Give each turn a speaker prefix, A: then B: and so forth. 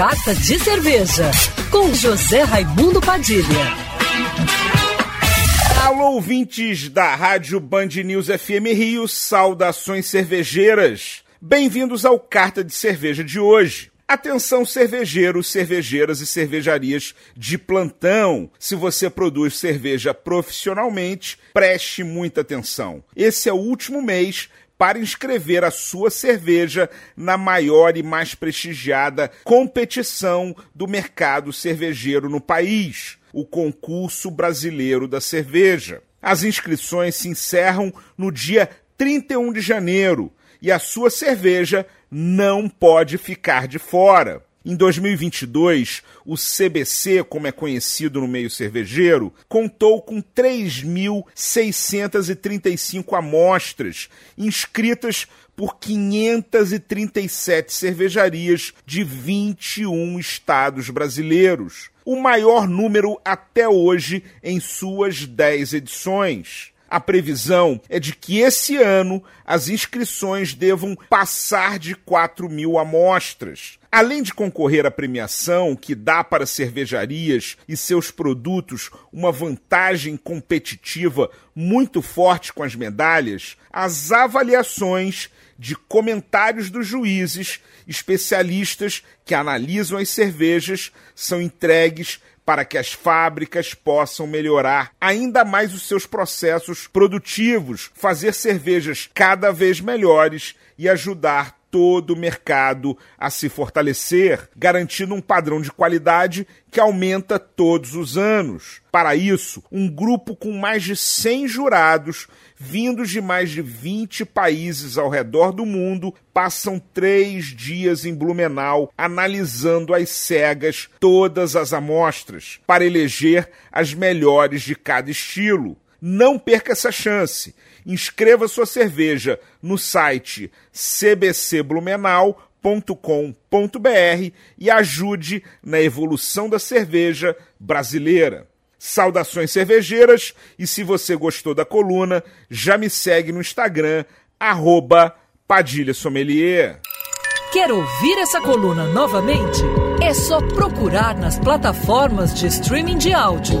A: Carta de Cerveja, com José Raimundo Padilha.
B: Alô, ouvintes da Rádio Band News FM Rio, saudações cervejeiras. Bem-vindos ao Carta de Cerveja de hoje. Atenção, cervejeiros, cervejeiras e cervejarias de plantão. Se você produz cerveja profissionalmente, preste muita atenção. Esse é o último mês para inscrever a sua cerveja na maior e mais prestigiada competição do mercado cervejeiro no país, o Concurso Brasileiro da Cerveja. As inscrições se encerram no dia 31 de janeiro e a sua cerveja não pode ficar de fora. Em 2022, o CBC, como é conhecido no meio cervejeiro, contou com 3.635 amostras inscritas por 537 cervejarias de 21 estados brasileiros, o maior número até hoje em suas 10 edições. A previsão é de que esse ano as inscrições devam passar de 4 mil amostras. Além de concorrer à premiação, que dá para cervejarias e seus produtos uma vantagem competitiva muito forte com as medalhas, as avaliações de comentários dos juízes, especialistas que analisam as cervejas, são entregues para que as fábricas possam melhorar ainda mais os seus processos produtivos, fazer cervejas cada vez melhores e ajudar todo o mercado a se fortalecer, garantindo um padrão de qualidade que aumenta todos os anos. Para isso, um grupo com mais de 100 jurados, vindos de mais de 20 países ao redor do mundo, passam três dias em Blumenau analisando às cegas todas as amostras para eleger as melhores de cada estilo. Não perca essa chance. Inscreva sua cerveja no site cbcblumenau.com.br e ajude na evolução da cerveja brasileira. Saudações cervejeiras e se você gostou da coluna, já me segue no Instagram, arroba Padilha Sommelier.
A: Quer ouvir essa coluna novamente? É só procurar nas plataformas de streaming de áudio.